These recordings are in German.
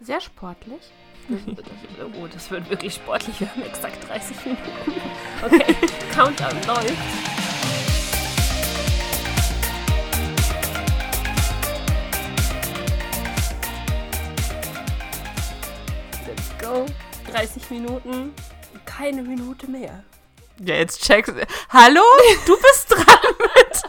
Sehr sportlich. Oh, das wird wirklich sportlich. Wir haben exakt 30 Minuten. Okay, Countdown läuft. Let's go. 30 Minuten. Keine Minute mehr. Ja, jetzt checkst du. Hallo? Du bist dran mit.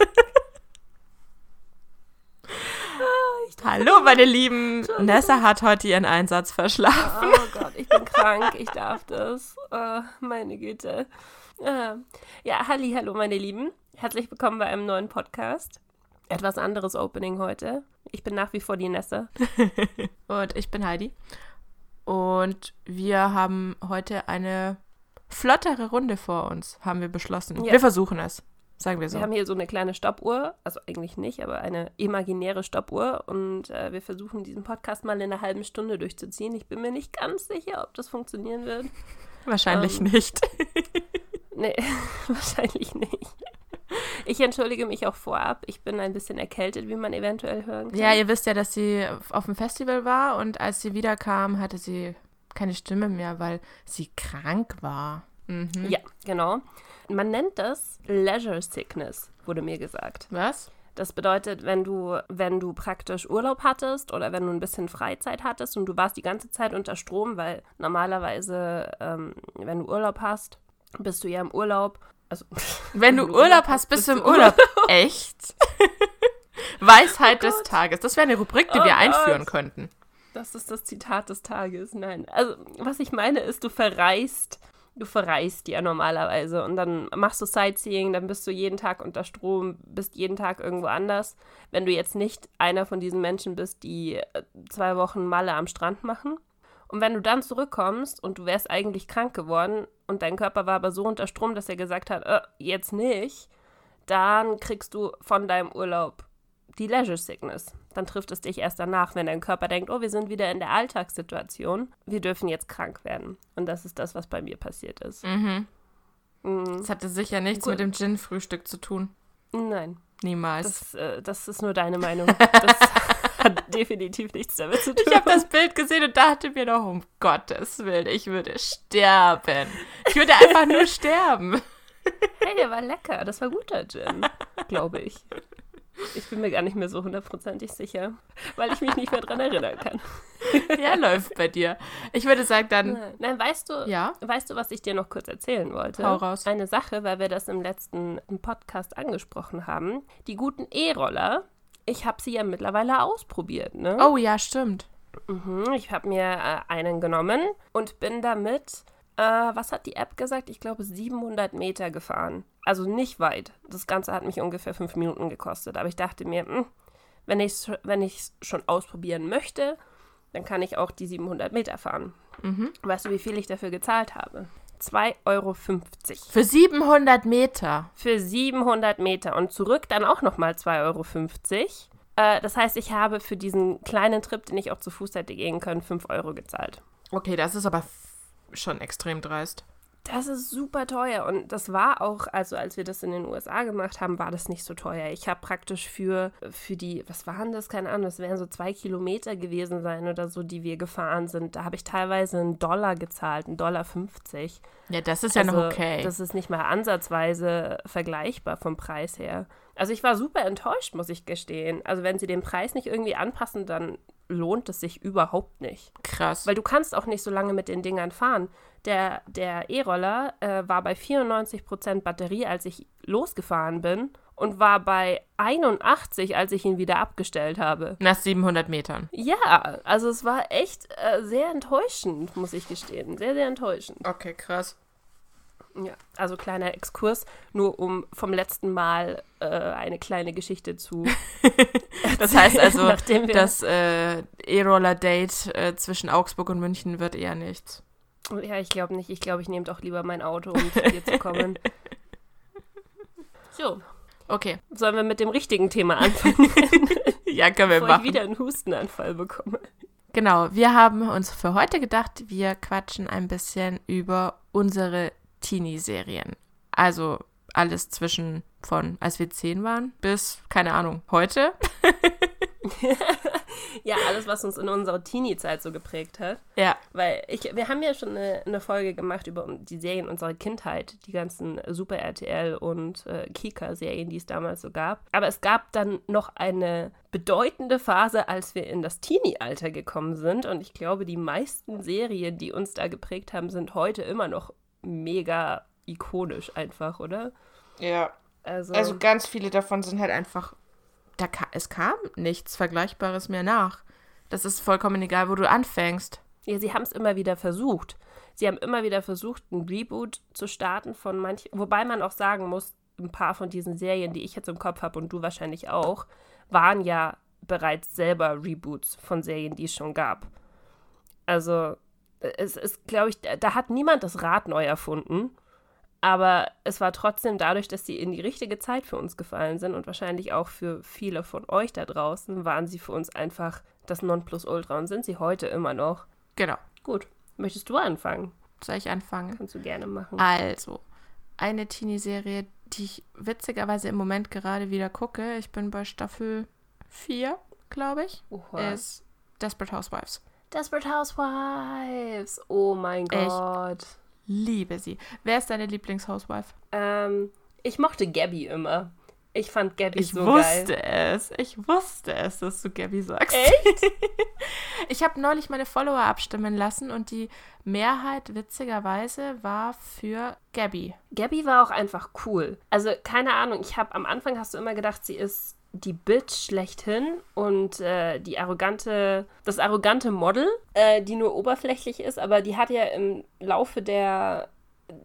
Hallo, meine Lieben. Nessa hat heute ihren Einsatz verschlafen. Oh Gott, ich bin krank. Ich darf das. Oh, meine Güte. Ah. Ja, halli, hallo, meine Lieben. Herzlich willkommen bei einem neuen Podcast. Etwas anderes Opening heute. Ich bin nach wie vor die Nessa. Und ich bin Heidi. Und wir haben heute eine flottere Runde vor uns, haben wir beschlossen. Ja. Wir versuchen es, sagen wir so. Wir haben hier so eine kleine Stoppuhr, also eigentlich nicht, aber eine imaginäre Stoppuhr und äh, wir versuchen diesen Podcast mal in einer halben Stunde durchzuziehen. Ich bin mir nicht ganz sicher, ob das funktionieren wird. Wahrscheinlich ähm, nicht. Nee, wahrscheinlich nicht. Ich entschuldige mich auch vorab. Ich bin ein bisschen erkältet, wie man eventuell hören kann. Ja, ihr wisst ja, dass sie auf dem Festival war und als sie wiederkam, hatte sie keine Stimme mehr, weil sie krank war. Mhm. Ja, genau. Man nennt das Leisure Sickness, wurde mir gesagt. Was? Das bedeutet, wenn du, wenn du praktisch Urlaub hattest oder wenn du ein bisschen Freizeit hattest und du warst die ganze Zeit unter Strom, weil normalerweise, ähm, wenn du Urlaub hast, bist du ja im Urlaub. Also, Wenn du Urlaub hast, bist du im Urlaub. Echt? Weisheit des Tages. Das wäre eine Rubrik, die Oh wir Gott. einführen könnten. Das ist das Zitat des Tages. Nein. Also, was ich meine ist, du verreist. Du verreist ja normalerweise und dann machst du Sightseeing, dann bist du jeden Tag unter Strom, bist jeden Tag irgendwo anders. Wenn du jetzt nicht einer von diesen Menschen bist, die äh, zwei Wochen Malle am Strand machen. Und wenn du dann zurückkommst und du wärst eigentlich krank geworden und dein Körper war aber so unter Strom, dass er gesagt hat, äh, jetzt nicht, dann kriegst du von deinem Urlaub die Leisure Sickness. Dann trifft es dich erst danach, wenn dein Körper denkt, oh, wir sind wieder in der Alltagssituation, wir dürfen jetzt krank werden. Und das ist das, was bei mir passiert ist. Mhm. Mhm. Das hatte sicher nichts Gut. mit dem Gin-Frühstück zu tun. Nein, Niemals. das, äh, das ist nur deine Meinung. Das hat definitiv nichts damit zu tun. ich habe das Bild gesehen und dachte mir noch, um Gottes Willen, ich würde sterben. Ich würde einfach nur sterben. Hey, der war lecker. Das war guter Gin, glaube ich. Ich bin mir gar nicht mehr so hundertprozentig sicher, weil ich mich nicht mehr dran erinnern kann. Ja, läuft bei dir. Ich würde sagen, dann, Nein, Nein weißt du, ja, weißt du, was ich dir noch kurz erzählen wollte? Hau raus. Eine Sache, weil wir das im letzten Podcast angesprochen haben. Die guten E-Roller, ich habe sie ja mittlerweile ausprobiert, ne? oh ja, stimmt. Mhm, ich habe mir äh, einen genommen und bin damit, äh, was hat die App gesagt? Ich glaube 700 Meter gefahren. Also nicht weit. Das Ganze hat mich ungefähr fünf Minuten gekostet. Aber ich dachte mir, hm, wenn ich es wenn ich's schon ausprobieren möchte, dann kann ich auch die 700 Meter fahren. Mhm. Weißt du, wie viel ich dafür gezahlt habe? 2,50 Euro. Für 700 Meter. Für 700 Meter und zurück dann auch nochmal 2,50 Euro. Äh, das heißt, ich habe für diesen kleinen Trip, den ich auch zu Fuß hätte gehen können, 5 Euro gezahlt. Okay, das ist aber schon extrem dreist. Das ist super teuer und das war auch, also als wir das in den USA gemacht haben, war das nicht so teuer. Ich habe praktisch für, für die, was waren das? Keine Ahnung, das wären so zwei Kilometer gewesen sein oder so, die wir gefahren sind. Da habe ich teilweise einen Dollar gezahlt, einen Dollar 50. Ja, das ist ja also, noch okay. Das ist nicht mal ansatzweise vergleichbar vom Preis her. Also ich war super enttäuscht, muss ich gestehen. Also wenn sie den Preis nicht irgendwie anpassen, dann lohnt es sich überhaupt nicht. Krass. Weil du kannst auch nicht so lange mit den Dingern fahren. Der der E-Roller äh, war bei 94% Batterie, als ich losgefahren bin und war bei 81, als ich ihn wieder abgestellt habe. Nach 700 Metern. Ja, also es war echt äh, sehr enttäuschend, muss ich gestehen. Sehr, sehr enttäuschend. Okay, krass. Ja, also kleiner Exkurs, nur um vom letzten Mal äh, eine kleine Geschichte zu. Das heißt also, das äh, E-Roller-Date äh, zwischen Augsburg und München wird eher nichts. Ja, ich glaube nicht. Ich glaube, ich nehme doch lieber mein Auto, um zu dir zu kommen. So, Okay, sollen wir mit dem richtigen Thema anfangen, ja, können wir bevor ich machen. wieder einen Hustenanfall bekomme? Genau, wir haben uns für heute gedacht, wir quatschen ein bisschen über unsere Teenie-Serien. Also alles zwischen von, als wir zehn waren, bis, keine Ahnung, heute. Ja, alles, was uns in unserer Teenie-Zeit so geprägt hat. Ja. Weil ich, wir haben ja schon eine, eine Folge gemacht über die Serien unserer Kindheit, die ganzen Super RTL und äh, Kika-Serien, die es damals so gab. Aber es gab dann noch eine bedeutende Phase, als wir in das Teenie-Alter gekommen sind. Und ich glaube, die meisten Serien, die uns da geprägt haben, sind heute immer noch mega ikonisch einfach, oder? Ja. Also, also ganz viele davon sind halt einfach da ka es kam nichts Vergleichbares mehr nach. Das ist vollkommen egal, wo du anfängst. Ja, sie haben es immer wieder versucht. Sie haben immer wieder versucht, ein Reboot zu starten von manchen. Wobei man auch sagen muss, ein paar von diesen Serien, die ich jetzt im Kopf habe und du wahrscheinlich auch, waren ja bereits selber Reboots von Serien, die es schon gab. Also, es ist, glaube ich, da hat niemand das Rad neu erfunden. Aber es war trotzdem dadurch, dass sie in die richtige Zeit für uns gefallen sind und wahrscheinlich auch für viele von euch da draußen, waren sie für uns einfach das Nonplusultra und sind sie heute immer noch. Genau. Gut. Möchtest du anfangen? Soll ich anfangen? Kannst du gerne machen. Also, eine Teenie-Serie, die ich witzigerweise im Moment gerade wieder gucke. Ich bin bei Staffel 4, glaube ich. Oha. Ist Desperate Housewives. Desperate Housewives. Oh mein Gott. Ich liebe sie. Wer ist deine Lieblingshousewife? Ähm, ich mochte Gabby immer. Ich fand Gabby ich so geil. Ich wusste es. Ich wusste es, dass du Gabby sagst. Echt? ich habe neulich meine Follower abstimmen lassen und die Mehrheit witzigerweise war für Gabby. Gabby war auch einfach cool. Also keine Ahnung, ich habe am Anfang hast du immer gedacht, sie ist die Bitch schlechthin und äh, die arrogante, das arrogante Model, äh, die nur oberflächlich ist, aber die hat ja im Laufe der,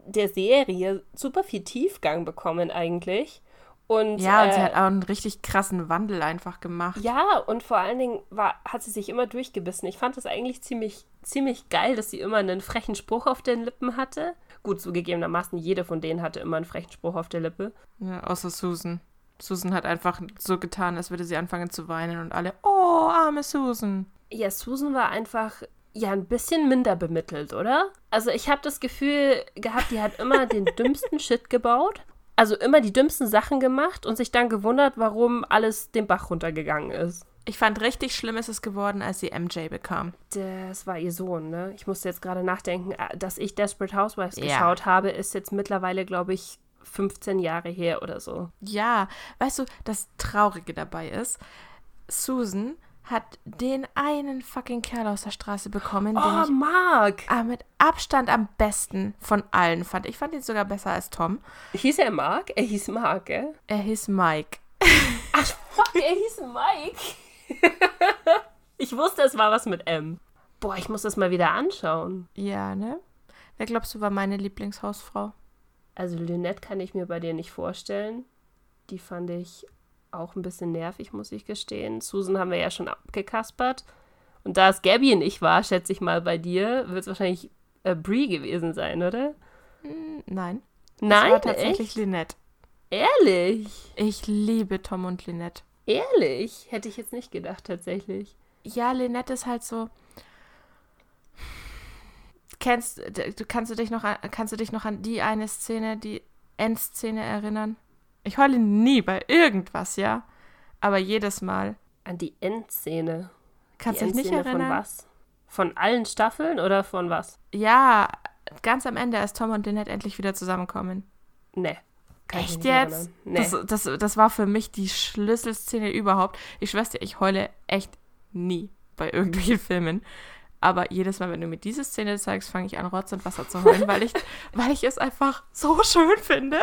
der Serie super viel Tiefgang bekommen eigentlich. Und, ja, und äh, sie hat auch einen richtig krassen Wandel einfach gemacht. Ja, und vor allen Dingen war, hat sie sich immer durchgebissen. Ich fand es eigentlich ziemlich, ziemlich geil, dass sie immer einen frechen Spruch auf den Lippen hatte. Gut, zugegebenermaßen, jede von denen hatte immer einen frechen Spruch auf der Lippe. Ja, außer Susan. Susan hat einfach so getan, als würde sie anfangen zu weinen und alle, oh, arme Susan. Ja, Susan war einfach ja ein bisschen minder bemittelt, oder? Also ich habe das Gefühl gehabt, die hat immer den dümmsten Shit gebaut, also immer die dümmsten Sachen gemacht und sich dann gewundert, warum alles den Bach runtergegangen ist. Ich fand richtig schlimm ist es geworden, als sie MJ bekam. Das war ihr Sohn, ne? Ich musste jetzt gerade nachdenken, äh, dass ich Desperate Housewives ja. geschaut habe, ist jetzt mittlerweile, glaube ich, 15 Jahre her oder so. Ja, weißt du, das Traurige dabei ist, Susan hat den einen fucking Kerl aus der Straße bekommen, oh, den ich Mark. Ah, mit Abstand am besten von allen fand. Ich fand ihn sogar besser als Tom. Hieß er Mark? Er hieß Mark, gell? Er hieß Mike. Ach, fuck, er hieß Mike. ich wusste, es war was mit M. Boah, ich muss das mal wieder anschauen. Ja, ne? Wer glaubst du war meine Lieblingshausfrau? Also Lynette kann ich mir bei dir nicht vorstellen. Die fand ich auch ein bisschen nervig, muss ich gestehen. Susan haben wir ja schon abgekaspert. Und da es Gabby und ich war, schätze ich mal bei dir, wird es wahrscheinlich äh, Brie gewesen sein, oder? Hm, nein. Nein, das war tatsächlich echt? Lynette. Ehrlich? Ich liebe Tom und Lynette. Ehrlich? Hätte ich jetzt nicht gedacht, tatsächlich. Ja, Lynette ist halt so kennst du kannst du dich noch an, kannst du dich noch an die eine Szene, die Endszene erinnern? Ich heule nie bei irgendwas, ja, aber jedes Mal an die Endszene. Kannst du dich nicht erinnern? Von was? Von allen Staffeln oder von was? Ja, ganz am Ende, als Tom und Lynette endlich wieder zusammenkommen. Nee. Echt jetzt? Nee. Das, das, das war für mich die Schlüsselszene überhaupt. Ich schwör's dir, ich heule echt nie bei irgendwelchen Filmen. Aber jedes Mal, wenn du mir diese Szene zeigst, fange ich an, Rotz und Wasser zu heulen, weil ich, weil ich es einfach so schön finde.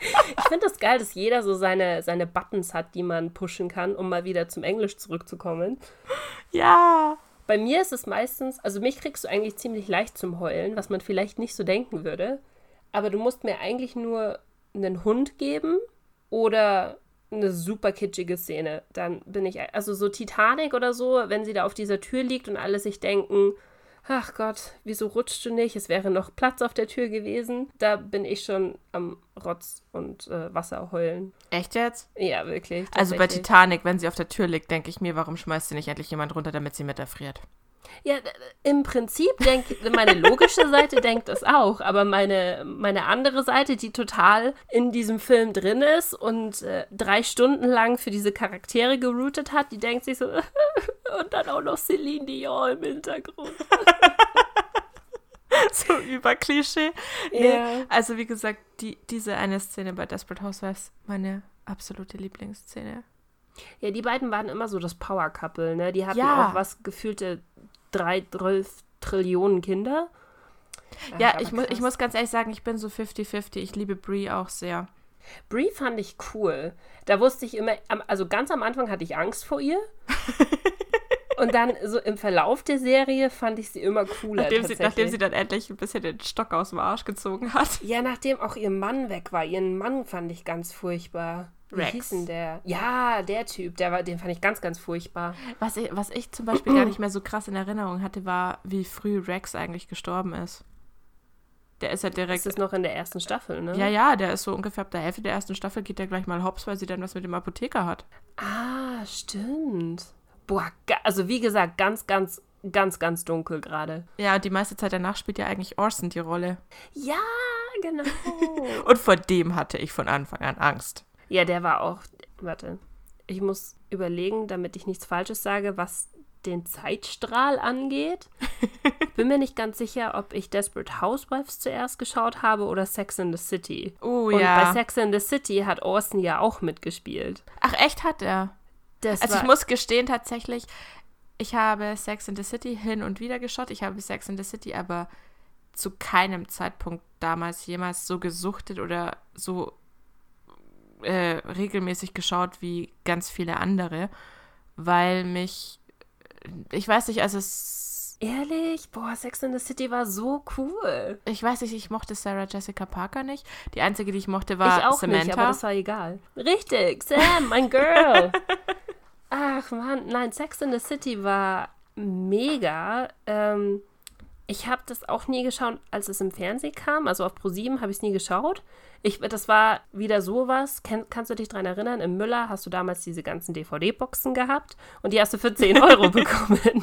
Ich finde es das geil, dass jeder so seine, seine Buttons hat, die man pushen kann, um mal wieder zum Englisch zurückzukommen. Ja. Bei mir ist es meistens, also mich kriegst du eigentlich ziemlich leicht zum Heulen, was man vielleicht nicht so denken würde. Aber du musst mir eigentlich nur einen Hund geben oder eine super kitschige Szene. Dann bin ich, also so Titanic oder so, wenn sie da auf dieser Tür liegt und alle sich denken, ach Gott, wieso rutscht du nicht? Es wäre noch Platz auf der Tür gewesen. Da bin ich schon am Rotz und äh, Wasser heulen. Echt jetzt? Ja, wirklich. Also bei Titanic, wenn sie auf der Tür liegt, denke ich mir, warum schmeißt sie nicht endlich jemand runter, damit sie mit erfriert? Ja, im Prinzip denkt meine logische Seite denkt das auch, aber meine, meine andere Seite, die total in diesem Film drin ist und äh, drei Stunden lang für diese Charaktere geroutet hat, die denkt sich so, und dann auch noch Celine Dion im Hintergrund. so über Klischee. Nee, yeah. Also wie gesagt, die, diese eine Szene bei Desperate Housewives, meine absolute Lieblingsszene. Ja, die beiden waren immer so das Power-Couple, ne? Die hatten ja. auch was gefühlte drei, zwölf Trillionen Kinder. Ja, ja ich, mu ich muss ganz ehrlich sagen, ich bin so 50-50. Ich liebe Brie auch sehr. Brie fand ich cool. Da wusste ich immer, also ganz am Anfang hatte ich Angst vor ihr. Und dann so im Verlauf der Serie fand ich sie immer cooler. Nachdem sie, nachdem sie dann endlich ein bisschen den Stock aus dem Arsch gezogen hat. Ja, nachdem auch ihr Mann weg war. Ihren Mann fand ich ganz furchtbar. Wie Rex. hieß denn der? Ja, der Typ, der war, den fand ich ganz, ganz furchtbar. Was ich, was ich zum Beispiel gar nicht mehr so krass in Erinnerung hatte, war, wie früh Rex eigentlich gestorben ist. Der ist ja direkt. Das ist noch in der ersten Staffel, ne? Ja, ja, der ist so ungefähr ab der Hälfte der ersten Staffel geht der gleich mal hops, weil sie dann was mit dem Apotheker hat. Ah, stimmt. Boah, also wie gesagt, ganz, ganz, ganz, ganz dunkel gerade. Ja, die meiste Zeit danach spielt ja eigentlich Orson die Rolle. Ja, genau. Und vor dem hatte ich von Anfang an Angst. Ja, der war auch. Warte. Ich muss überlegen, damit ich nichts Falsches sage, was den Zeitstrahl angeht. Ich bin mir nicht ganz sicher, ob ich Desperate Housewives zuerst geschaut habe oder Sex in the City. Oh Und ja. bei Sex in the City hat Orson ja auch mitgespielt. Ach, echt hat er? Das also ich muss gestehen tatsächlich, ich habe Sex in the City hin und wieder geschaut. Ich habe Sex in the City aber zu keinem Zeitpunkt damals jemals so gesuchtet oder so äh, regelmäßig geschaut wie ganz viele andere, weil mich, ich weiß nicht, also es. Ehrlich? Boah, Sex in the City war so cool. Ich weiß nicht, ich mochte Sarah Jessica Parker nicht. Die einzige, die ich mochte, war ich auch Samantha. Nicht, aber das war egal. Richtig, Sam, mein Girl. Ach man, nein, Sex in the City war mega. Ähm, ich habe das auch nie geschaut, als es im Fernsehen kam. Also auf ProSieben habe ich es nie geschaut. Ich, das war wieder sowas. Kann, kannst du dich daran erinnern? Im Müller hast du damals diese ganzen DVD-Boxen gehabt und die hast du für 10 Euro bekommen.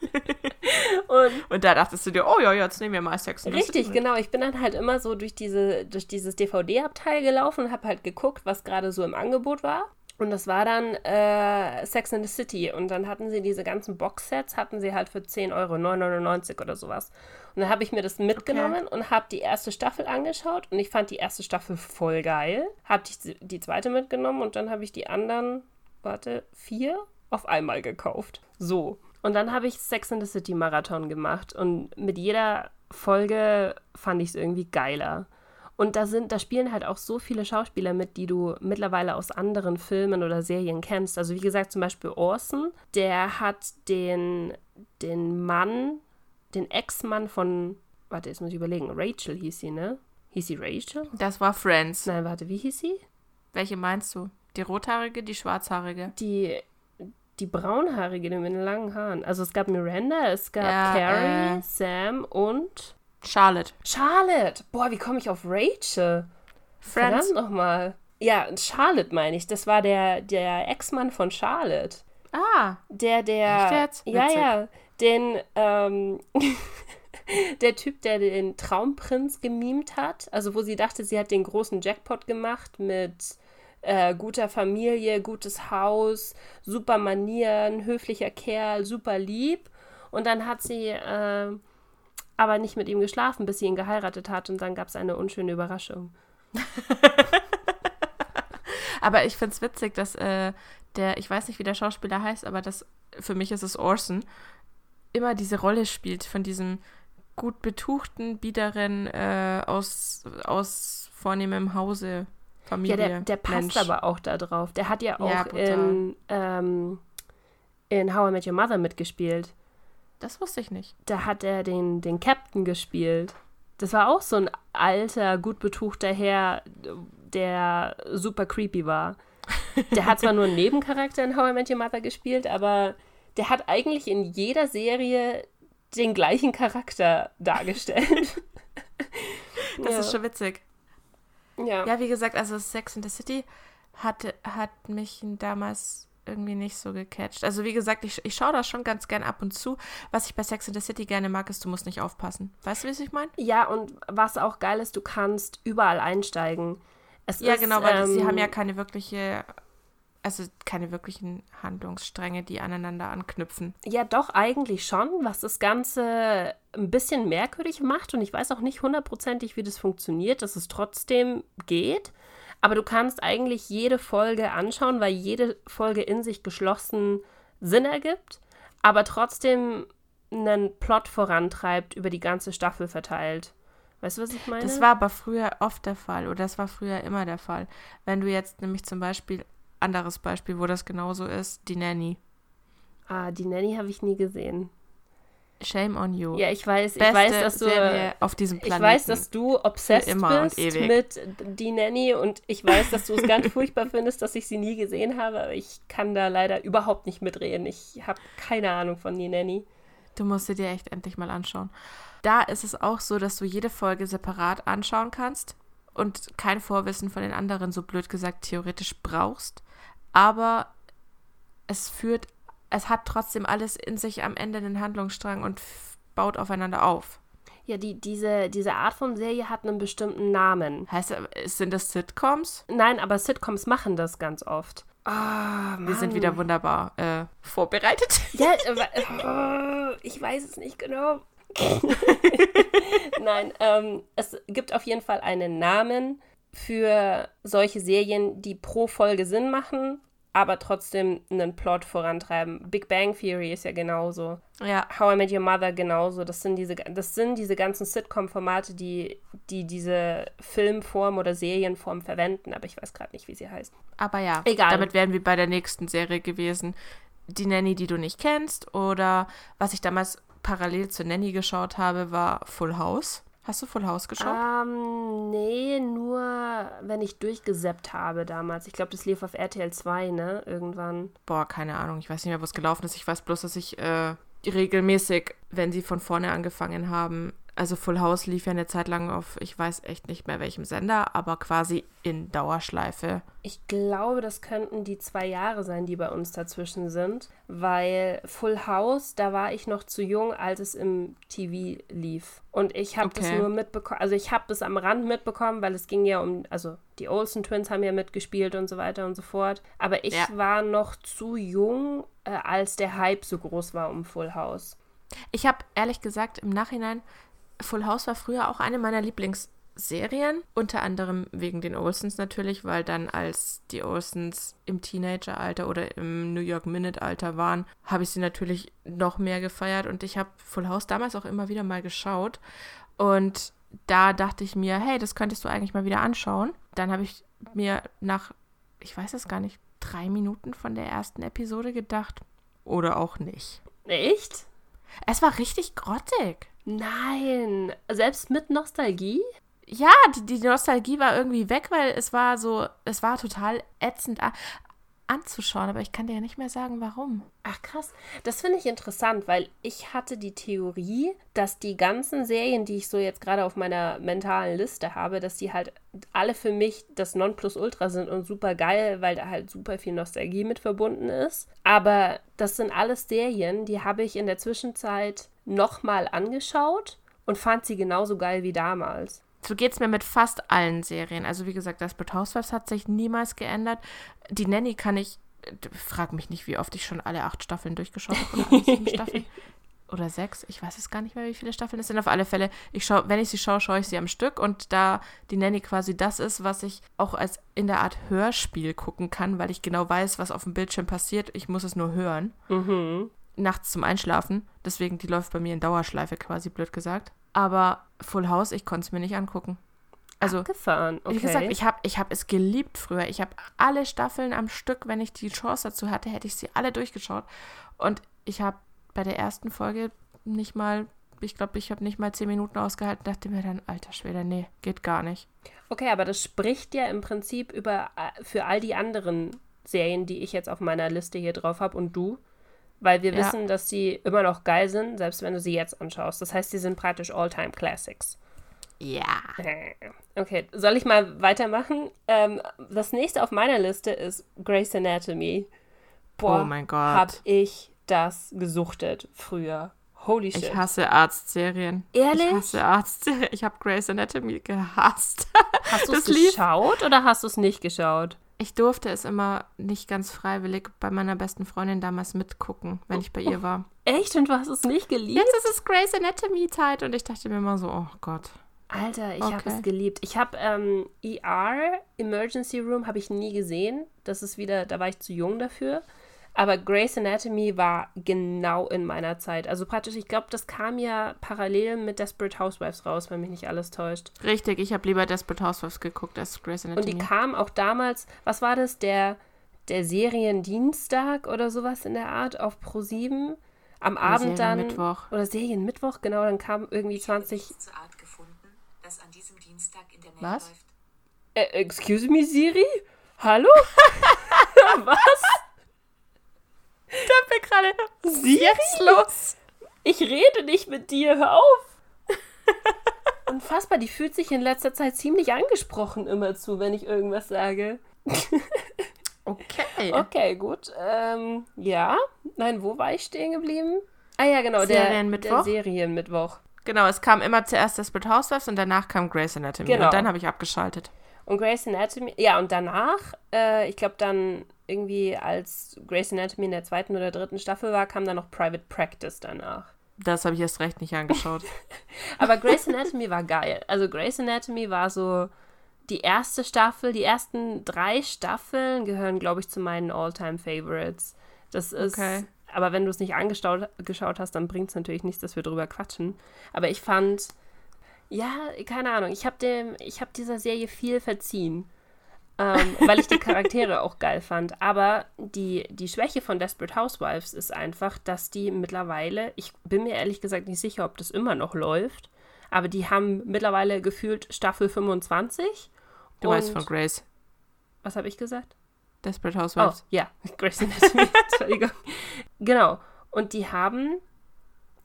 und, und, da dachtest du dir, oh ja, jetzt nehmen wir mal Sex Richtig, genau. Ich bin dann halt immer so durch, diese, durch dieses DVD-Abteil gelaufen und habe halt geguckt, was gerade so im Angebot war. Und das war dann äh, Sex in the City. Und dann hatten sie diese ganzen Boxsets, hatten sie halt für 10 Euro, 9,99 oder sowas. Und dann habe ich mir das mitgenommen okay. und habe die erste Staffel angeschaut. Und ich fand die erste Staffel voll geil. Habe die, die zweite mitgenommen und dann habe ich die anderen, warte, vier auf einmal gekauft. So. Und dann habe ich Sex in the City Marathon gemacht. Und mit jeder Folge fand ich es irgendwie geiler. Und da sind, da spielen halt auch so viele Schauspieler mit, die du mittlerweile aus anderen Filmen oder Serien kennst. Also wie gesagt, zum Beispiel Orson, der hat den, den Mann, den Ex-Mann von, warte, jetzt muss ich überlegen, Rachel hieß sie, ne? Hieß sie Rachel? Das war Friends. Nein, warte, wie hieß sie? Welche meinst du? Die rothaarige, die schwarzhaarige? Die, die braunhaarige, die mit den langen Haaren. Also es gab Miranda, es gab ja, Carrie, äh, Sam und Charlotte. Charlotte. Boah, wie komme ich auf Rachel? Friends. Verdammt nochmal. Ja, Charlotte meine ich. Das war der, der Ex-Mann von Charlotte. Ah. Der, der. Ja, ja. Den, ähm, der Typ, der den Traumprinz gemimt hat. Also, wo sie dachte, sie hat den großen Jackpot gemacht mit äh, guter Familie, gutes Haus, super Manieren, höflicher Kerl, super lieb. Und dann hat sie äh, aber nicht mit ihm geschlafen, bis sie ihn geheiratet hat und dann gab es eine unschöne Überraschung. aber ich finde es witzig, dass äh, der, ich weiß nicht, wie der Schauspieler heißt, aber das, für mich ist es Orson, immer diese Rolle spielt von diesem gut betuchten, biederen, äh, aus, aus vornehmem Hause, Familie. Ja, der, der passt Mensch. aber auch da drauf. Der hat ja auch ja, in, ähm, in How I Met Your Mother mitgespielt. Das wusste ich nicht. Da hat er den, den Captain gespielt. Das war auch so ein alter, gut betuchter Herr, der super creepy war. Der hat zwar nur einen Nebencharakter in How I Met Your Mother gespielt, aber der hat eigentlich in jeder Serie den gleichen Charakter dargestellt. das ja. ist schon witzig. Ja. Ja, wie gesagt, also Sex in the City hat, hat mich damals irgendwie nicht so gecatcht. Also wie gesagt, ich, ich schaue das schon ganz gern ab und zu. Was ich bei Sex in the City gerne mag, ist, du musst nicht aufpassen. Weißt du, wie ich meine? Ja, und was auch geil ist, du kannst überall einsteigen. Es ja, ist, genau, weil ähm, sie haben ja keine wirkliche also keine wirklichen Handlungsstränge, die aneinander anknüpfen. Ja, doch, eigentlich schon, was das Ganze ein bisschen merkwürdig macht. Und ich weiß auch nicht hundertprozentig, wie das funktioniert, dass es trotzdem geht. Aber du kannst eigentlich jede Folge anschauen, weil jede Folge in sich geschlossen Sinn ergibt, aber trotzdem einen Plot vorantreibt, über die ganze Staffel verteilt. Weißt du, was ich meine? Das war aber früher oft der Fall oder das war früher immer der Fall. Wenn du jetzt nämlich zum Beispiel, anderes Beispiel, wo das genauso ist, die Nanny. Ah, die Nanny habe ich nie gesehen. Shame on you. Ja, ich weiß, ich weiß, dass du Serie auf diesem Planeten. Ich weiß, dass du obsessed bist mit die Nanny und ich weiß, dass du es ganz furchtbar findest, dass ich sie nie gesehen habe, aber ich kann da leider überhaupt nicht mitreden. Ich habe keine Ahnung von die Nanny. Du musst sie dir echt endlich mal anschauen. Da ist es auch so, dass du jede Folge separat anschauen kannst und kein Vorwissen von den anderen, so blöd gesagt, theoretisch brauchst. Aber es führt es hat trotzdem alles in sich am Ende den Handlungsstrang und baut aufeinander auf. Ja, die, diese, diese Art von Serie hat einen bestimmten Namen. Heißt, sind das Sitcoms? Nein, aber Sitcoms machen das ganz oft. Oh, Wir sind wieder wunderbar äh, vorbereitet. Ja, äh, ich weiß es nicht genau. Nein, ähm, es gibt auf jeden Fall einen Namen für solche Serien, die pro Folge Sinn machen aber trotzdem einen Plot vorantreiben. Big Bang Theory ist ja genauso. Ja. How I Met Your Mother genauso. Das sind diese, das sind diese ganzen Sitcom-Formate, die, die diese Filmform oder Serienform verwenden, aber ich weiß gerade nicht, wie sie heißt. Aber ja, Egal. damit wären wir bei der nächsten Serie gewesen. Die Nanny, die du nicht kennst, oder was ich damals parallel zur Nanny geschaut habe, war Full House. Hast du Full House geschaut? Ähm, nee, nur wenn ich durchgeseppt habe damals. Ich glaube, das lief auf RTL 2, ne? Irgendwann. Boah, keine Ahnung. Ich weiß nicht mehr, wo es gelaufen ist. Ich weiß bloß, dass ich äh, regelmäßig, wenn sie von vorne angefangen haben, also Full House lief ja eine Zeit lang auf, ich weiß echt nicht mehr welchem Sender, aber quasi in Dauerschleife. Ich glaube, das könnten die zwei Jahre sein, die bei uns dazwischen sind, weil Full House, da war ich noch zu jung, als es im TV lief. Und ich habe okay. das nur mitbekommen, also ich habe das am Rand mitbekommen, weil es ging ja um, also die Olsen Twins haben ja mitgespielt und so weiter und so fort. Aber ich ja. war noch zu jung, äh, als der Hype so groß war um Full House. Ich habe ehrlich gesagt im Nachhinein Full House war früher auch eine meiner Lieblingsserien, unter anderem wegen den Olsens natürlich, weil dann als die Olsens im Teenageralter oder im New York Minute Alter waren, habe ich sie natürlich noch mehr gefeiert und ich habe Full House damals auch immer wieder mal geschaut und da dachte ich mir, hey, das könntest du eigentlich mal wieder anschauen. Dann habe ich mir nach, ich weiß es gar nicht, drei Minuten von der ersten Episode gedacht. Oder auch nicht. Echt? Es war richtig grottig. Nein, selbst mit Nostalgie? Ja, die, die, Nostalgie war irgendwie weg, weil es war so, es war total ätzend anzuschauen, aber ich kann dir ja nicht mehr sagen, warum. Ach krass, das finde ich interessant, weil ich hatte die Theorie, dass die ganzen Serien, die ich so jetzt gerade auf meiner mentalen Liste habe, dass die halt alle für mich das Nonplusultra sind und super geil, weil da halt super viel Nostalgie mit verbunden ist. Aber das sind alles Serien, die habe ich in der Zwischenzeit nochmal angeschaut und fand sie genauso geil wie damals. So geht es mir mit fast allen Serien. Also wie gesagt, das Housewives hat sich niemals geändert. Die Nanny kann ich, frag mich nicht, wie oft ich schon alle acht Staffeln durchgeschaut habe oder sieben Staffeln. Oder sechs, ich weiß es gar nicht mehr, wie viele Staffeln es sind. Auf alle Fälle, ich schau, wenn ich sie schaue, schaue ich sie am Stück. Und da die Nanny quasi das ist, was ich auch als in der Art Hörspiel gucken kann, weil ich genau weiß, was auf dem Bildschirm passiert. Ich muss es nur hören. Mhm. Nachts zum Einschlafen. Deswegen, die läuft bei mir in Dauerschleife quasi, blöd gesagt. Aber Full House, ich konnte es mir nicht angucken. Also, Abgefahren. Okay. wie gesagt, ich habe ich hab es geliebt früher. Ich habe alle Staffeln am Stück, wenn ich die Chance dazu hatte, hätte ich sie alle durchgeschaut. Und ich habe bei der ersten Folge nicht mal, ich glaube, ich habe nicht mal zehn Minuten ausgehalten, dachte mir dann, alter Schwede, nee, geht gar nicht. Okay, aber das spricht ja im Prinzip über äh, für all die anderen Serien, die ich jetzt auf meiner Liste hier drauf habe und du weil wir ja. wissen, dass sie immer noch geil sind, selbst wenn du sie jetzt anschaust. Das heißt, sie sind praktisch All-Time Classics. Ja. Okay, soll ich mal weitermachen? Ähm, das nächste auf meiner Liste ist Grey's Anatomy. Boah, oh mein Gott. hab ich das gesuchtet früher. Holy shit. Ich hasse Arztserien. Ehrlich? Ich hasse Arztserien. Ich habe Grey's Anatomy gehasst. Hast du es geschaut oder hast du es nicht geschaut? Ich durfte es immer nicht ganz freiwillig bei meiner besten Freundin damals mitgucken, wenn ich bei ihr war. Echt? Und du hast es nicht geliebt? Jetzt ist es Grey's Anatomy Zeit und ich dachte mir immer so, oh Gott. Alter, ich habe Okay. es geliebt. Ich habe ähm, ER, Emergency Room, habe ich nie gesehen. Das ist wieder, da war ich zu jung dafür. Aber Grey's Anatomy war genau in meiner Zeit. Also praktisch, ich glaube, das kam ja parallel mit Desperate Housewives raus, wenn mich nicht alles täuscht. Richtig, ich habe lieber Desperate Housewives geguckt als Grey's Und Anatomy. die kam auch damals, was war das, der, der Seriendienstag oder sowas in der Art auf Pro7? Am Abend dann. Serienmittwoch. Oder Serienmittwoch, genau, dann kam irgendwie 20. zur Art gefunden, das an diesem Dienstag in der Nähe Was? läuft. Äh, excuse me, Siri? Hallo? was? Ich bin gerade Siri? jetzt los. Ich rede nicht mit dir, hör auf. Unfassbar, die fühlt sich in letzter Zeit ziemlich angesprochen immer zu, wenn ich irgendwas sage. Okay. Okay, gut. Ähm, ja. Nein, wo war ich stehen geblieben? Ah ja, genau, der, Serienmittwoch? der Serienmittwoch. Genau, es kam immer zuerst Desperate Housewives und danach kam Grey's Anatomy. Genau. Und dann habe ich abgeschaltet. Und Grey's Anatomy, ja, und danach, äh, ich glaube dann irgendwie als Grey's Anatomy in der zweiten oder dritten Staffel war, kam dann noch Private Practice danach. Das habe ich erst recht nicht angeschaut. Aber Grey's Anatomy war geil. Also Grey's Anatomy war so die erste Staffel, die ersten drei Staffeln gehören, glaube ich, zu meinen All-Time-Favorites. Das ist, Okay. aber wenn du es nicht angeschaut geschaut hast, dann bringt es natürlich nichts, dass wir drüber quatschen. Aber ich fand, ja, keine Ahnung, ich habe habe dieser Serie viel verziehen. ähm, weil ich die Charaktere auch geil fand. Aber die, die Schwäche von Desperate Housewives ist einfach, dass die mittlerweile, ich bin mir ehrlich gesagt nicht sicher, ob das immer noch läuft, aber die haben mittlerweile gefühlt Staffel 25. Du meinst und- von Grace. Was habe ich gesagt? Desperate Oh, Housewives. ja, Grace Anatomy, Entschuldigung. Genau. Und die haben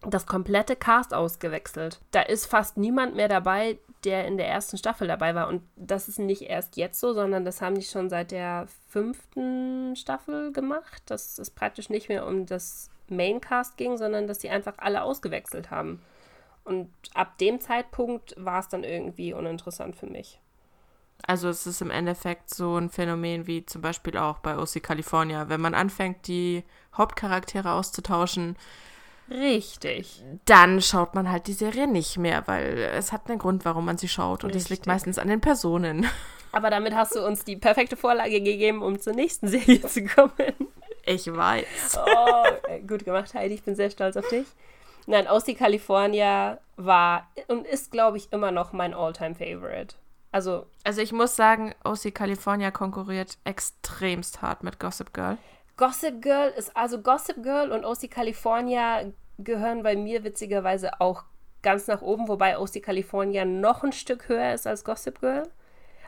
das komplette Cast ausgewechselt. Da ist fast niemand mehr dabei, der in der ersten Staffel dabei war. Und das ist nicht erst jetzt so, sondern das haben die schon seit der fünften Staffel gemacht. Dass es praktisch nicht mehr um das Maincast ging, sondern dass sie einfach alle ausgewechselt haben. Und ab dem Zeitpunkt war es dann irgendwie uninteressant für mich. Also es ist im Endeffekt so ein Phänomen wie zum Beispiel auch bei OC California. Wenn man anfängt, die Hauptcharaktere auszutauschen, Richtig. dann schaut man halt die Serie nicht mehr, weil es hat einen Grund, warum man sie schaut. Und es liegt Richtig. meistens an den Personen. Aber damit hast du uns die perfekte Vorlage gegeben, um zur nächsten Serie zu kommen. Ich weiß. Oh, äh, gut gemacht, Heidi. Ich bin sehr stolz auf dich. Nein, Aussie California war und ist, glaube ich, immer noch mein All-Time-Favorite. Also, Also ich muss sagen, OC California konkurriert extremst hart mit Gossip Girl. Gossip Girl ist, also Gossip Girl und OC California gehören bei mir witzigerweise auch ganz nach oben, wobei OC California noch ein Stück höher ist als Gossip Girl.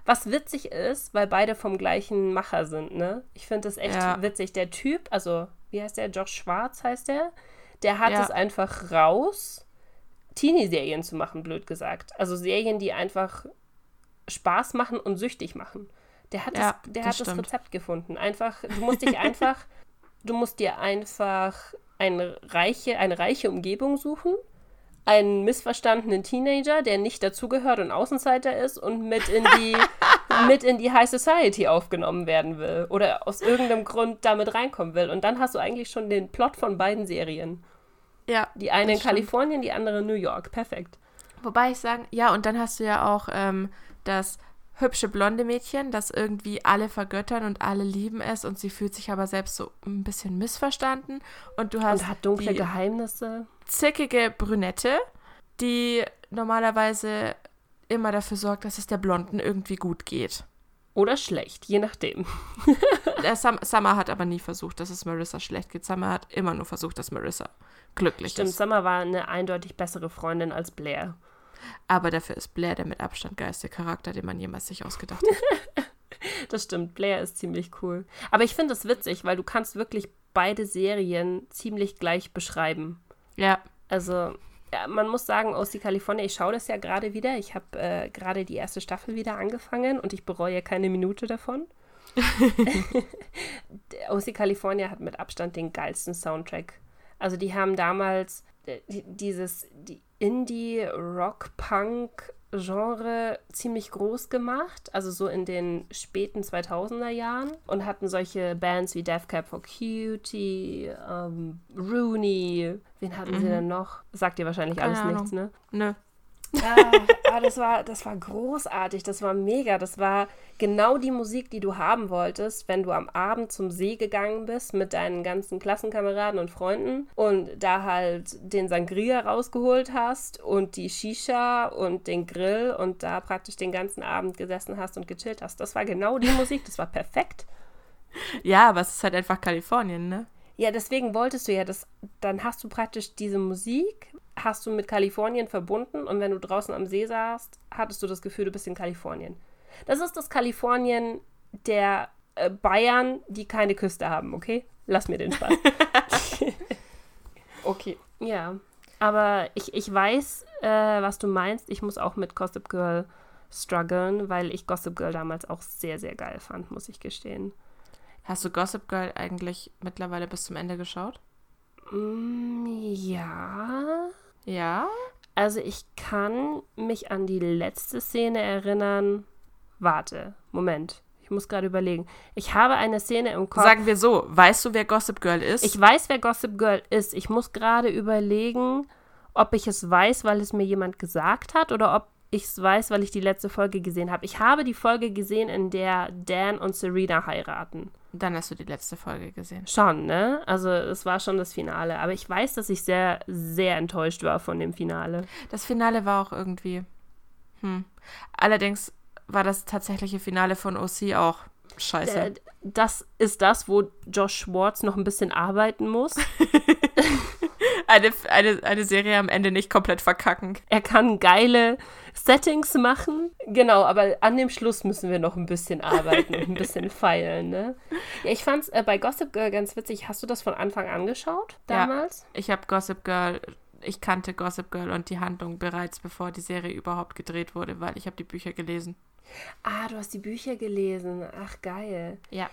Was witzig ist, weil beide vom gleichen Macher sind, ne? Ich finde das echt Ja. witzig. Der Typ, also, wie heißt der? Josh Schwarz heißt der. Der hat Ja. es einfach raus, Teenie-Serien zu machen, blöd gesagt. Also Serien, die einfach Spaß machen und süchtig machen. Der hat, Ja, das, der das hat das. Rezept gefunden. Einfach, du musst dich einfach, du musst dir einfach eine reiche, eine reiche Umgebung suchen, einen missverstandenen Teenager, der nicht dazugehört und Außenseiter ist und mit in die mit in die High Society aufgenommen werden will oder aus irgendeinem Grund damit reinkommen will. Und dann hast du eigentlich schon den Plot von beiden Serien. Ja. Die eine in stimmt. Kalifornien, die andere in New York. Perfekt. Wobei ich sagen, ja, und dann hast du ja auch ähm, das hübsche blonde Mädchen, das irgendwie alle vergöttern und alle lieben es und sie fühlt sich aber selbst so ein bisschen missverstanden. Und du hast Und hat dunkle Geheimnisse. zickige Brünette, die normalerweise immer dafür sorgt, dass es der Blonden irgendwie gut geht. Oder schlecht, je nachdem. Der Sam Summer hat aber nie versucht, dass es Marissa schlecht geht. Summer hat immer nur versucht, dass Marissa glücklich Stimmt, ist. Summer war eine eindeutig bessere Freundin als Blair. Aber dafür ist Blair der mit Abstand geilste Charakter, den man jemals sich ausgedacht hat. Das stimmt, Blair ist ziemlich cool. Aber ich finde es witzig, weil du kannst wirklich beide Serien ziemlich gleich beschreiben. ja, Also, ja, man muss sagen, aus die California, ich schaue das ja gerade wieder. Ich habe äh, gerade die erste Staffel wieder angefangen und ich bereue keine Minute davon. OC California hat mit Abstand den geilsten Soundtrack. Also die haben damals dieses die Indie-Rock-Punk-Genre ziemlich groß gemacht, also so in den späten 2000er Jahren und hatten solche Bands wie Death Cab for Cutie, ähm, Rooney, wen hatten mhm. sie denn noch? Sagt dir wahrscheinlich Keine alles Ahnung. nichts, ne? Nö. Ah, das, war, das war großartig, das war mega. Das war genau die Musik, die du haben wolltest, wenn du am Abend zum See gegangen bist mit deinen ganzen Klassenkameraden und Freunden und da halt den Sangria rausgeholt hast und die Shisha und den Grill und da praktisch den ganzen Abend gesessen hast und gechillt hast. Das war genau die Musik, das war perfekt. Ja, aber es ist halt einfach Kalifornien, ne? Ja, deswegen wolltest du ja das, dann hast du praktisch diese Musik, hast du mit Kalifornien verbunden und wenn du draußen am See saßt, hattest du das Gefühl, du bist in Kalifornien. Das ist das Kalifornien der äh, Bayern, die keine Küste haben, okay? Lass mir den Spaß. okay. Ja, aber ich, ich weiß, äh, was du meinst. Ich muss auch mit Gossip Girl strugglen, weil ich Gossip Girl damals auch sehr, sehr geil fand, muss ich gestehen. Hast du Gossip Girl eigentlich mittlerweile bis zum Ende geschaut? Mm, ja. Ja? Also ich kann mich an die letzte Szene erinnern. Warte, Moment. Ich muss gerade überlegen. Ich habe eine Szene im Kopf. Sagen wir so, weißt du, wer Gossip Girl ist? Ich weiß, wer Gossip Girl ist. Ich muss gerade überlegen, ob ich es weiß, weil es mir jemand gesagt hat oder ob ich es weiß, weil ich die letzte Folge gesehen habe. Ich habe die Folge gesehen, in der Dan und Serena heiraten. Dann hast du die letzte Folge gesehen. Schon, ne? Also es war schon das Finale. Aber ich weiß, dass ich sehr, sehr enttäuscht war von dem Finale. Das Finale war auch irgendwie. Hm. Allerdings war das tatsächliche Finale von OC auch scheiße. Äh, das ist das, wo Josh Schwartz noch ein bisschen arbeiten muss. eine, eine, eine Serie am Ende nicht komplett verkacken. Er kann geile Settings machen. Genau, aber an dem Schluss müssen wir noch ein bisschen arbeiten und ein bisschen feilen, ne? Ja, ich fand's äh, bei Gossip Girl ganz witzig. Hast du das von Anfang an geschaut damals? Ja, ich habe Gossip Girl ich kannte Gossip Girl und die Handlung bereits, bevor die Serie überhaupt gedreht wurde, weil ich habe die Bücher gelesen. Ah, du hast die Bücher gelesen. Ach, geil. Ja.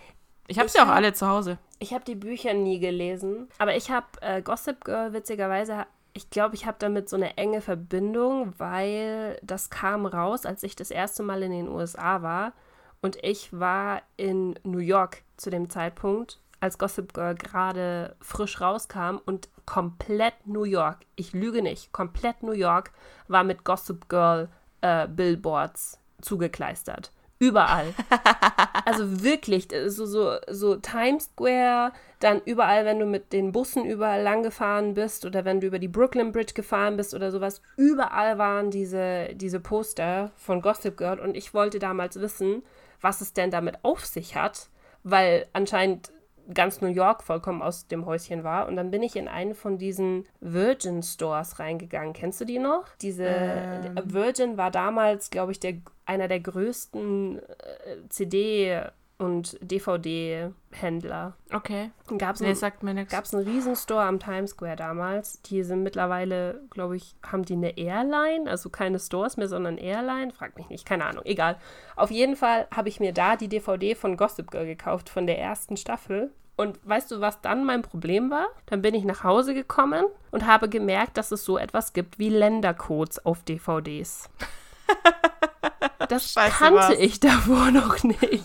Ich habe sie auch alle zu Hause. Ich habe die Bücher nie gelesen, aber ich habe äh, Gossip Girl witzigerweise ich glaube, ich habe damit so eine enge Verbindung, weil das kam raus, als ich das erste Mal in den USA war. Und ich war in New York zu dem Zeitpunkt, als Gossip Girl gerade frisch rauskam und komplett New York, ich lüge nicht, komplett New York war mit Gossip Girl äh, Billboards zugekleistert. Überall. also wirklich, so, so, so Times Square, dann überall, wenn du mit den Bussen überall lang gefahren bist oder wenn du über die Brooklyn Bridge gefahren bist oder sowas, überall waren diese, diese Poster von Gossip Girl und ich wollte damals wissen, was es denn damit auf sich hat, weil anscheinend ganz New York vollkommen aus dem Häuschen war. Und dann bin ich in einen von diesen Virgin Stores reingegangen. Kennst du die noch? Diese ähm. Virgin war damals, glaube ich, der, einer der größten äh, CD- und DVD-Händler. Okay. Gab's nee, sagt mir nichts. Gab es einen Riesenstore am Times Square damals. Die sind mittlerweile, glaube ich, haben die eine Airline, also keine Stores mehr, sondern Airline. Frag mich nicht, keine Ahnung, egal. Auf jeden Fall habe ich mir da die DVD von Gossip Girl gekauft, von der ersten Staffel. Und weißt du, was dann mein Problem war? Dann bin ich nach Hause gekommen und habe gemerkt, dass es so etwas gibt wie Ländercodes auf DVDs. Das Scheiße kannte was. ich davor noch nicht.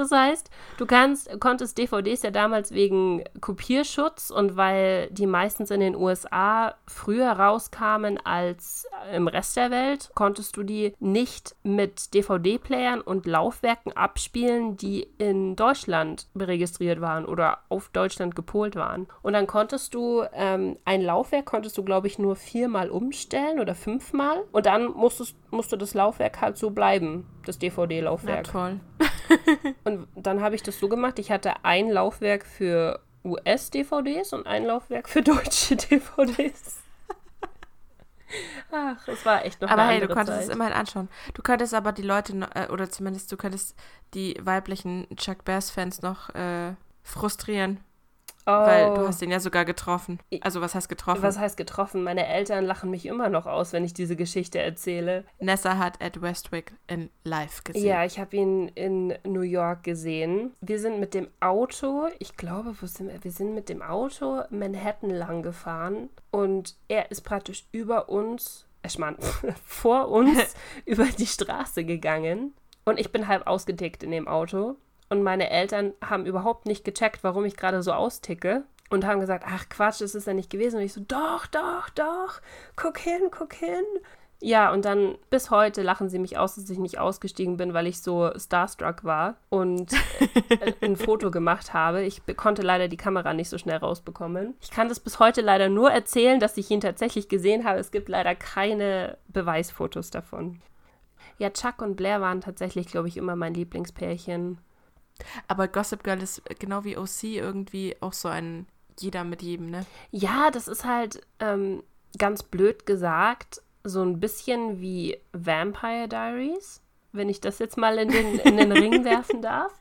Das heißt, du kannst, konntest DVDs ja damals wegen Kopierschutz und weil die meistens in den USA früher rauskamen als im Rest der Welt, konntest du die nicht mit DVD-Playern und Laufwerken abspielen, die in Deutschland registriert waren oder auf Deutschland gepolt waren. Und dann konntest du ähm, ein Laufwerk konntest du, glaube ich, nur viermal umstellen oder fünfmal. Und dann musstest, musste das Laufwerk halt so bleiben, das DVD-Laufwerk. toll. und dann habe ich das so gemacht, ich hatte ein Laufwerk für US-DVDs und ein Laufwerk für deutsche DVDs. Ach, es war echt noch Aber hey, du konntest Zeit. es immerhin anschauen. Du könntest aber die Leute, äh, oder zumindest du könntest die weiblichen Chuck Bass-Fans noch äh, frustrieren. Oh. Weil du hast ihn ja sogar getroffen. Also was heißt getroffen? Was heißt getroffen? Meine Eltern lachen mich immer noch aus, wenn ich diese Geschichte erzähle. Nessa hat Ed Westwick in live gesehen. Ja, ich habe ihn in New York gesehen. Wir sind mit dem Auto, ich glaube, wo sind wir? Wir sind mit dem Auto Manhattan lang gefahren und er ist praktisch über uns, ich meine, vor uns über die Straße gegangen und ich bin halb ausgetickt in dem Auto und meine Eltern haben überhaupt nicht gecheckt, warum ich gerade so austicke. Und haben gesagt, ach Quatsch, das ist ja nicht gewesen. Und ich so, doch, doch, doch, guck hin, guck hin. Ja, und dann bis heute lachen sie mich aus, dass ich nicht ausgestiegen bin, weil ich so starstruck war und ein Foto gemacht habe. Ich konnte leider die Kamera nicht so schnell rausbekommen. Ich kann das bis heute leider nur erzählen, dass ich ihn tatsächlich gesehen habe. Es gibt leider keine Beweisfotos davon. Ja, Chuck und Blair waren tatsächlich, glaube ich, immer mein Lieblingspärchen. Aber Gossip Girl ist genau wie OC irgendwie auch so ein jeder mit jedem, ne? Ja, das ist halt ähm, ganz blöd gesagt, so ein bisschen wie Vampire Diaries, wenn ich das jetzt mal in den, in den Ring werfen darf.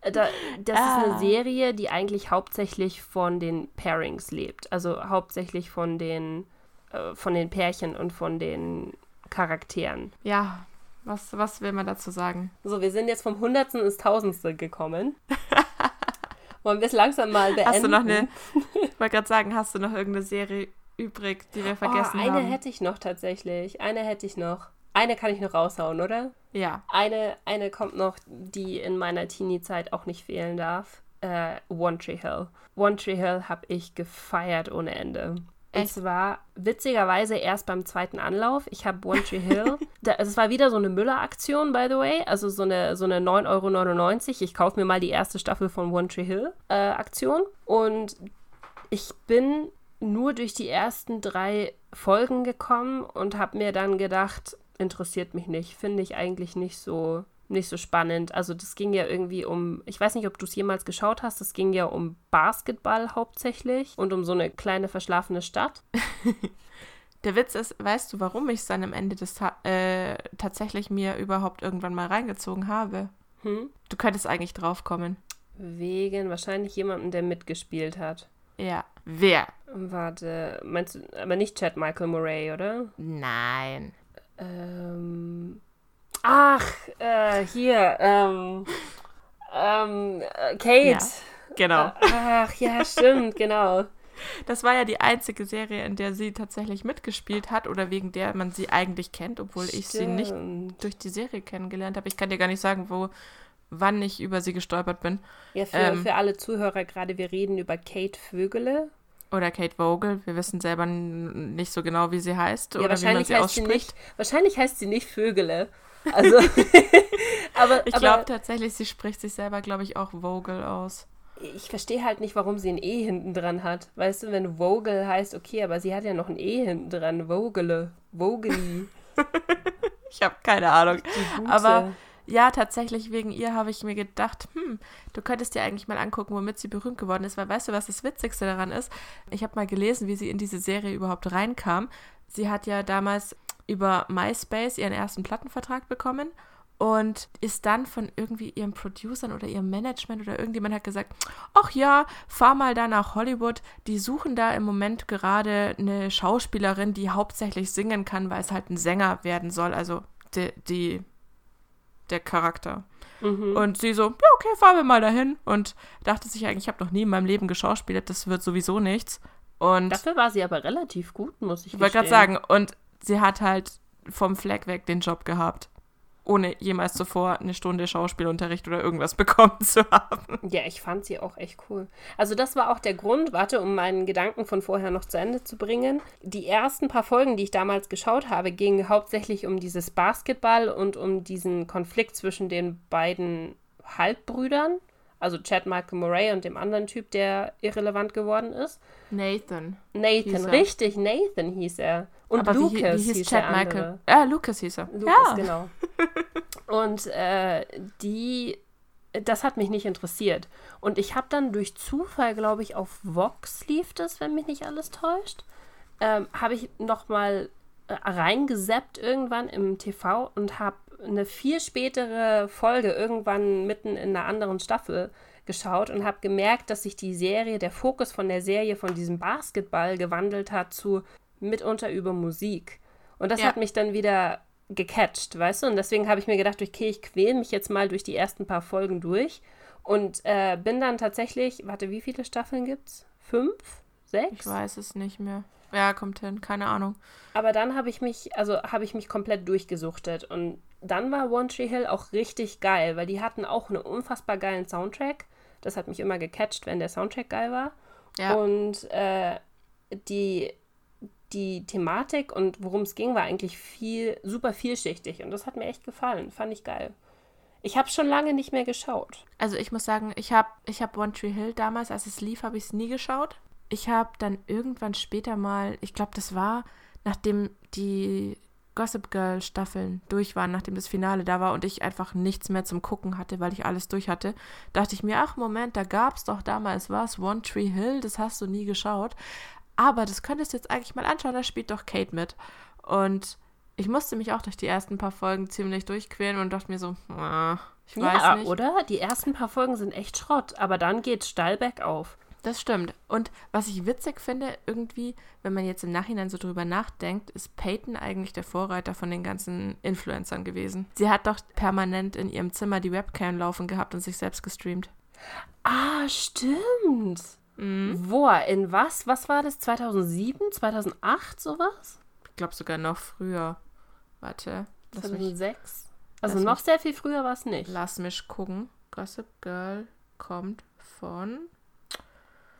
Äh, da, das ah. ist eine ah. Serie, die eigentlich hauptsächlich von den Pairings lebt. Also hauptsächlich von den, äh, von den Pärchen und von den Charakteren. Ja, was, was will man dazu sagen? So, wir sind jetzt vom Hundertsten ins Tausendste gekommen. Wollen wir es langsam mal beenden? Hast du noch eine, ich wollte gerade sagen, hast du noch irgendeine Serie übrig, die wir vergessen oh, eine haben? Eine hätte ich noch tatsächlich. Eine hätte ich noch. Eine kann ich noch raushauen, oder? Ja. Eine, eine kommt noch, die in meiner Teenie-Zeit auch nicht fehlen darf. Äh, One Tree Hill. One Tree Hill habe ich gefeiert ohne Ende. Und zwar witzigerweise erst beim zweiten Anlauf. Ich habe One Tree Hill. da, also es war wieder so eine Müller-Aktion, by the way. Also so eine, so eine 9,99 Euro. Ich kaufe mir mal die erste Staffel von One Tree Hill äh. Und ich bin nur durch die ersten drei Folgen gekommen und habe mir dann gedacht, interessiert mich nicht. Finde ich eigentlich nicht so nicht so spannend. Also das ging ja irgendwie um, ich weiß nicht, ob du es jemals geschaut hast, es ging ja um Basketball hauptsächlich und um so eine kleine verschlafene Stadt. Der Witz ist, weißt du, warum ich es dann am Ende des Ta äh, tatsächlich mir überhaupt irgendwann mal reingezogen habe? Hm? Du könntest eigentlich drauf kommen. Wegen wahrscheinlich jemandem, der mitgespielt hat. Ja. Wer? Warte, meinst du, aber nicht Chad Michael Murray, oder? Nein. Ähm, Ach, äh, hier, ähm, ähm, Kate. Ja, genau. Ach, ja, stimmt, genau. Das war ja die einzige Serie, in der sie tatsächlich mitgespielt hat oder wegen der man sie eigentlich kennt, obwohl stimmt. ich sie nicht durch die Serie kennengelernt habe. Ich kann dir gar nicht sagen, wo, wann ich über sie gestolpert bin. Ja, für, ähm, für alle Zuhörer gerade, wir reden über Kate Vögele. Oder Kate Vogel. Wir wissen selber nicht so genau, wie sie heißt ja, oder wie man sie heißt ausspricht. Sie nicht, wahrscheinlich heißt sie nicht Vögele. Also, aber. Ich glaube tatsächlich, sie spricht sich selber, glaube ich, auch Vogel aus. Ich verstehe halt nicht, warum sie ein E hinten dran hat. Weißt du, wenn Vogel heißt, okay, aber sie hat ja noch ein E hinten dran. Vogele. Vogeli. ich habe keine Ahnung. Aber ja, tatsächlich wegen ihr habe ich mir gedacht, hm, du könntest dir eigentlich mal angucken, womit sie berühmt geworden ist, weil weißt du, was das Witzigste daran ist? Ich habe mal gelesen, wie sie in diese Serie überhaupt reinkam. Sie hat ja damals über MySpace ihren ersten Plattenvertrag bekommen und ist dann von irgendwie ihren Producern oder ihrem Management oder irgendjemand hat gesagt, ach ja, fahr mal da nach Hollywood, die suchen da im Moment gerade eine Schauspielerin, die hauptsächlich singen kann, weil es halt ein Sänger werden soll, also die, die der Charakter. Mhm. Und sie so, ja, okay, fahren wir mal dahin. Und dachte sich eigentlich, ich habe noch nie in meinem Leben geschauspielert, das wird sowieso nichts. Und Dafür war sie aber relativ gut, muss ich Ich wollte gerade sagen, und sie hat halt vom Fleck weg den Job gehabt. Ohne jemals zuvor eine Stunde Schauspielunterricht oder irgendwas bekommen zu haben. Ja, ich fand sie auch echt cool. Also, das war auch der Grund, warte, um meinen Gedanken von vorher noch zu Ende zu bringen. Die ersten paar Folgen, die ich damals geschaut habe, gingen hauptsächlich um dieses Basketball und um diesen Konflikt zwischen den beiden Halbbrüdern also Chad Michael Murray und dem anderen Typ, der irrelevant geworden ist. Nathan. Nathan, richtig, Nathan hieß er. Und Aber Lucas wie, wie hieß, hieß Chad Michael. Ja, Lucas hieß er. Lucas, ja. genau. Und äh, die, das hat mich nicht interessiert. Und ich habe dann durch Zufall, glaube ich, auf Vox lief das, wenn mich nicht alles täuscht, ähm, habe ich nochmal äh, reingeseppt irgendwann im TV und habe eine viel spätere Folge irgendwann mitten in einer anderen Staffel geschaut und habe gemerkt, dass sich die Serie, der Fokus von der Serie von diesem Basketball gewandelt hat zu mitunter über Musik. Und das Ja. hat mich dann wieder gecatcht, weißt du? Und deswegen habe ich mir gedacht, okay, ich quäle mich jetzt mal durch die ersten paar Folgen durch und äh, bin dann tatsächlich, warte, wie viele Staffeln gibt's? Fünf? Sechs? Ich weiß es nicht mehr. Ja, kommt hin, keine Ahnung. Aber dann habe ich mich, also habe ich mich komplett durchgesuchtet. Und dann war One Tree Hill auch richtig geil, weil die hatten auch einen unfassbar geilen Soundtrack. Das hat mich immer gecatcht, wenn der Soundtrack geil war. Ja. Und äh, die, die Thematik und worum es ging, war eigentlich viel, super vielschichtig. Und das hat mir echt gefallen. Fand ich geil. Ich habe schon lange nicht mehr geschaut. Also ich muss sagen, ich habe ich hab One Tree Hill damals, als es lief, habe ich es nie geschaut. Ich habe dann irgendwann später mal, ich glaube, das war, nachdem die Gossip Girl Staffeln durch waren, nachdem das Finale da war und ich einfach nichts mehr zum Gucken hatte, weil ich alles durch hatte, dachte ich mir, ach Moment, da gab es doch damals was, One Tree Hill, das hast du nie geschaut. Aber das könntest du jetzt eigentlich mal anschauen, da spielt doch Kate mit. Und ich musste mich auch durch die ersten paar Folgen ziemlich durchquälen und dachte mir so, ah, ich weiß ja, nicht. oder? Die ersten paar Folgen sind echt Schrott, aber dann geht's steil bergauf. Das stimmt. Und was ich witzig finde, irgendwie, wenn man jetzt im Nachhinein so drüber nachdenkt, ist Peyton eigentlich der Vorreiter von den ganzen Influencern gewesen. Sie hat doch permanent in ihrem Zimmer die Webcam laufen gehabt und sich selbst gestreamt. Ah, stimmt. Mhm. Wo? In was? Was war das? 2007? 2008 sowas? Ich glaube sogar noch früher. Warte, lass mich, 2006? Also noch mich- sehr viel früher war es nicht. lass mich gucken. Gossip Girl kommt von.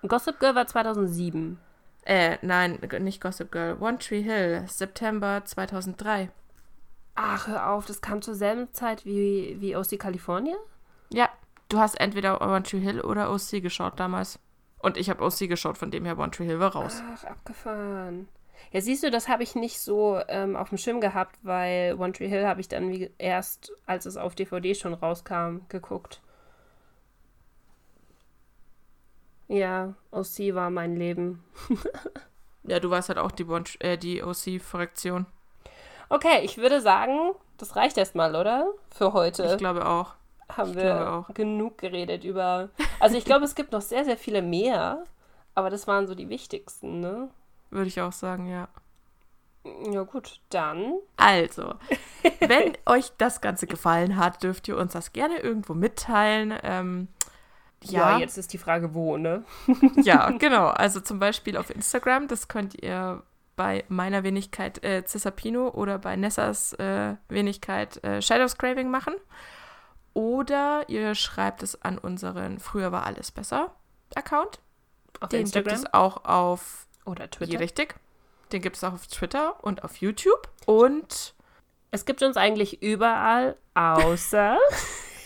Gossip Girl war 2007. Äh, nein, nicht Gossip Girl. One Tree Hill, September 2003. Ach, hör auf, das kam zur selben Zeit wie, wie die Kalifornien? Ja, du hast entweder One Tree Hill oder OC geschaut damals. Und ich habe OC geschaut, von dem her One Tree Hill war raus. Ach, abgefahren. Ja, siehst du, das habe ich nicht so ähm, auf dem Schirm gehabt, weil One Tree Hill habe ich dann wie, erst, als es auf DVD schon rauskam, geguckt. Ja, OC war mein Leben. Ja, du warst halt auch die, One, äh, die OC-Fraktion. Okay, ich würde sagen, das reicht erstmal, oder? Für heute. Ich glaube auch. haben ich wir auch. genug geredet über. Also ich glaube, es gibt noch sehr, sehr viele mehr, aber das waren so die wichtigsten, ne? Würde ich auch sagen, ja. Ja gut, dann. Also, wenn euch das Ganze gefallen hat, dürft ihr uns das gerne irgendwo mitteilen. Ähm, Ja, ja, jetzt ist die Frage, wo, ne? ja, genau. Also zum Beispiel auf Instagram, das könnt ihr bei meiner Wenigkeit äh, Cisapino oder bei Nessas äh, Wenigkeit äh, Shadows Craving machen. Oder ihr schreibt es an unseren Früher war alles besser Account. Auf Den Instagram gibt es auch auf oder Twitter. richtig. Den gibt es auch auf Twitter und auf YouTube. Und Es gibt uns eigentlich überall, außer.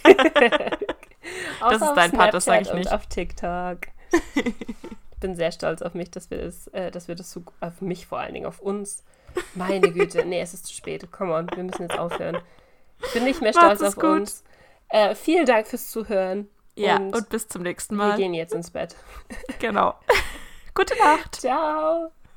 Das ist dein Part, das sag ich nicht. Und auf TikTok. ich bin sehr stolz auf mich, dass wir das, äh, dass wir das so, auf mich vor allen Dingen, auf uns. Meine Güte, nee, es ist zu spät. Come on, wir müssen jetzt aufhören. Ich bin nicht mehr stolz auf gut. uns. Äh, vielen Dank fürs Zuhören. ja, Und und bis zum nächsten Wir Mal. gehen jetzt ins Bett. Genau. Gute Nacht. Ciao.